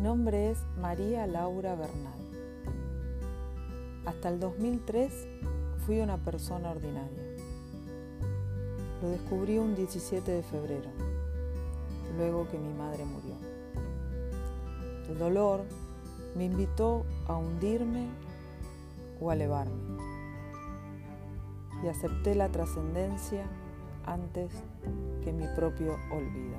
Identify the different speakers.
Speaker 1: Mi nombre es María Laura Bernal. Hasta el 2003 fui una persona ordinaria. Lo descubrí un 17 de febrero, luego que mi madre murió. El dolor me invitó a hundirme o a elevarme y acepté la trascendencia antes que mi propio olvido.